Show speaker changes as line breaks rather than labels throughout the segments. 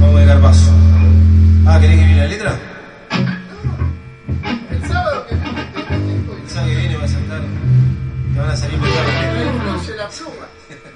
Vamos de garbazo. Ah, ¿querés que viene la letra?
El sábado que
El sábado que viene va a saltar. Te van a salir muy tarde.
fluye la pluma.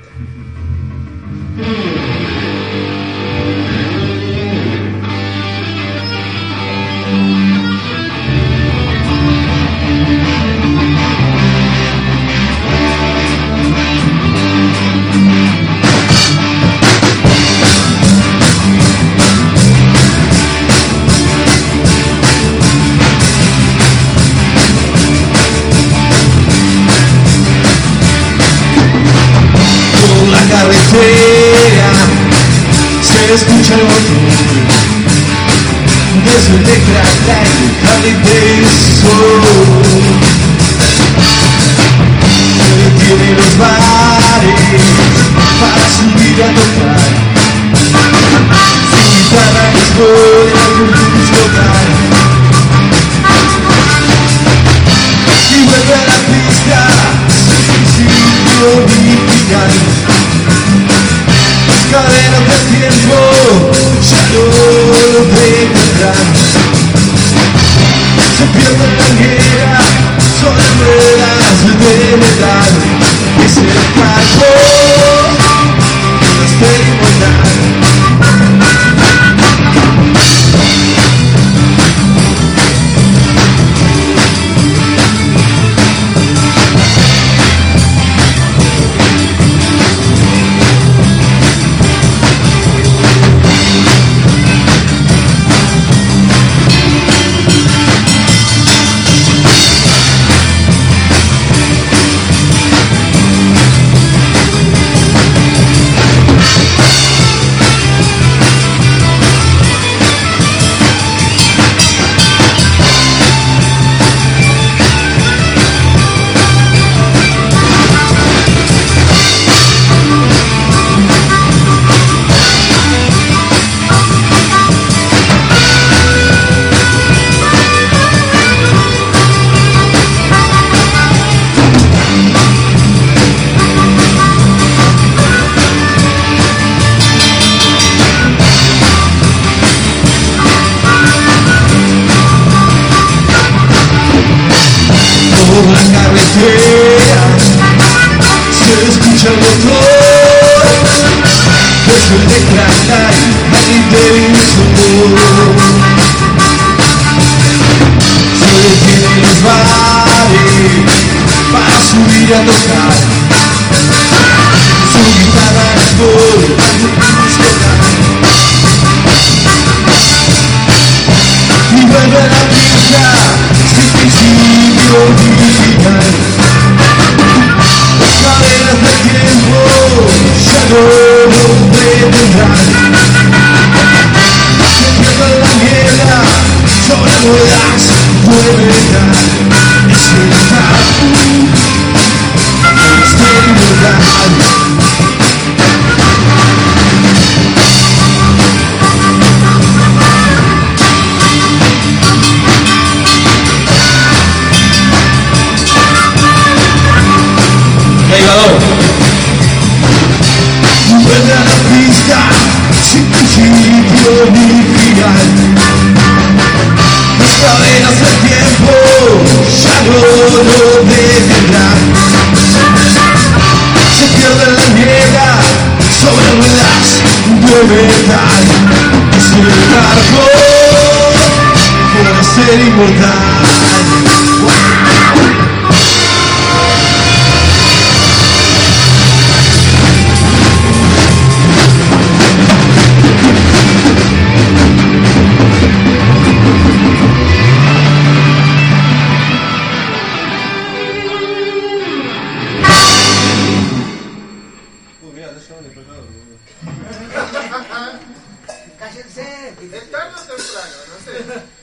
escucha el motor de su Davidson. Se detiene en los bares para subir a tocar. Su guitarra En la guerra, son ruedas de metal. Escucha el motor de su Electra Line Harley Davidson. Se detiene en los bares para subir a tocar. Su guitarra expone algún blues local. y vuelve a la pista sin principio ni final. Pierde la guerra sobre de metal. Es el cargo por ser inmortal. el show de tarde o temprano, no sé.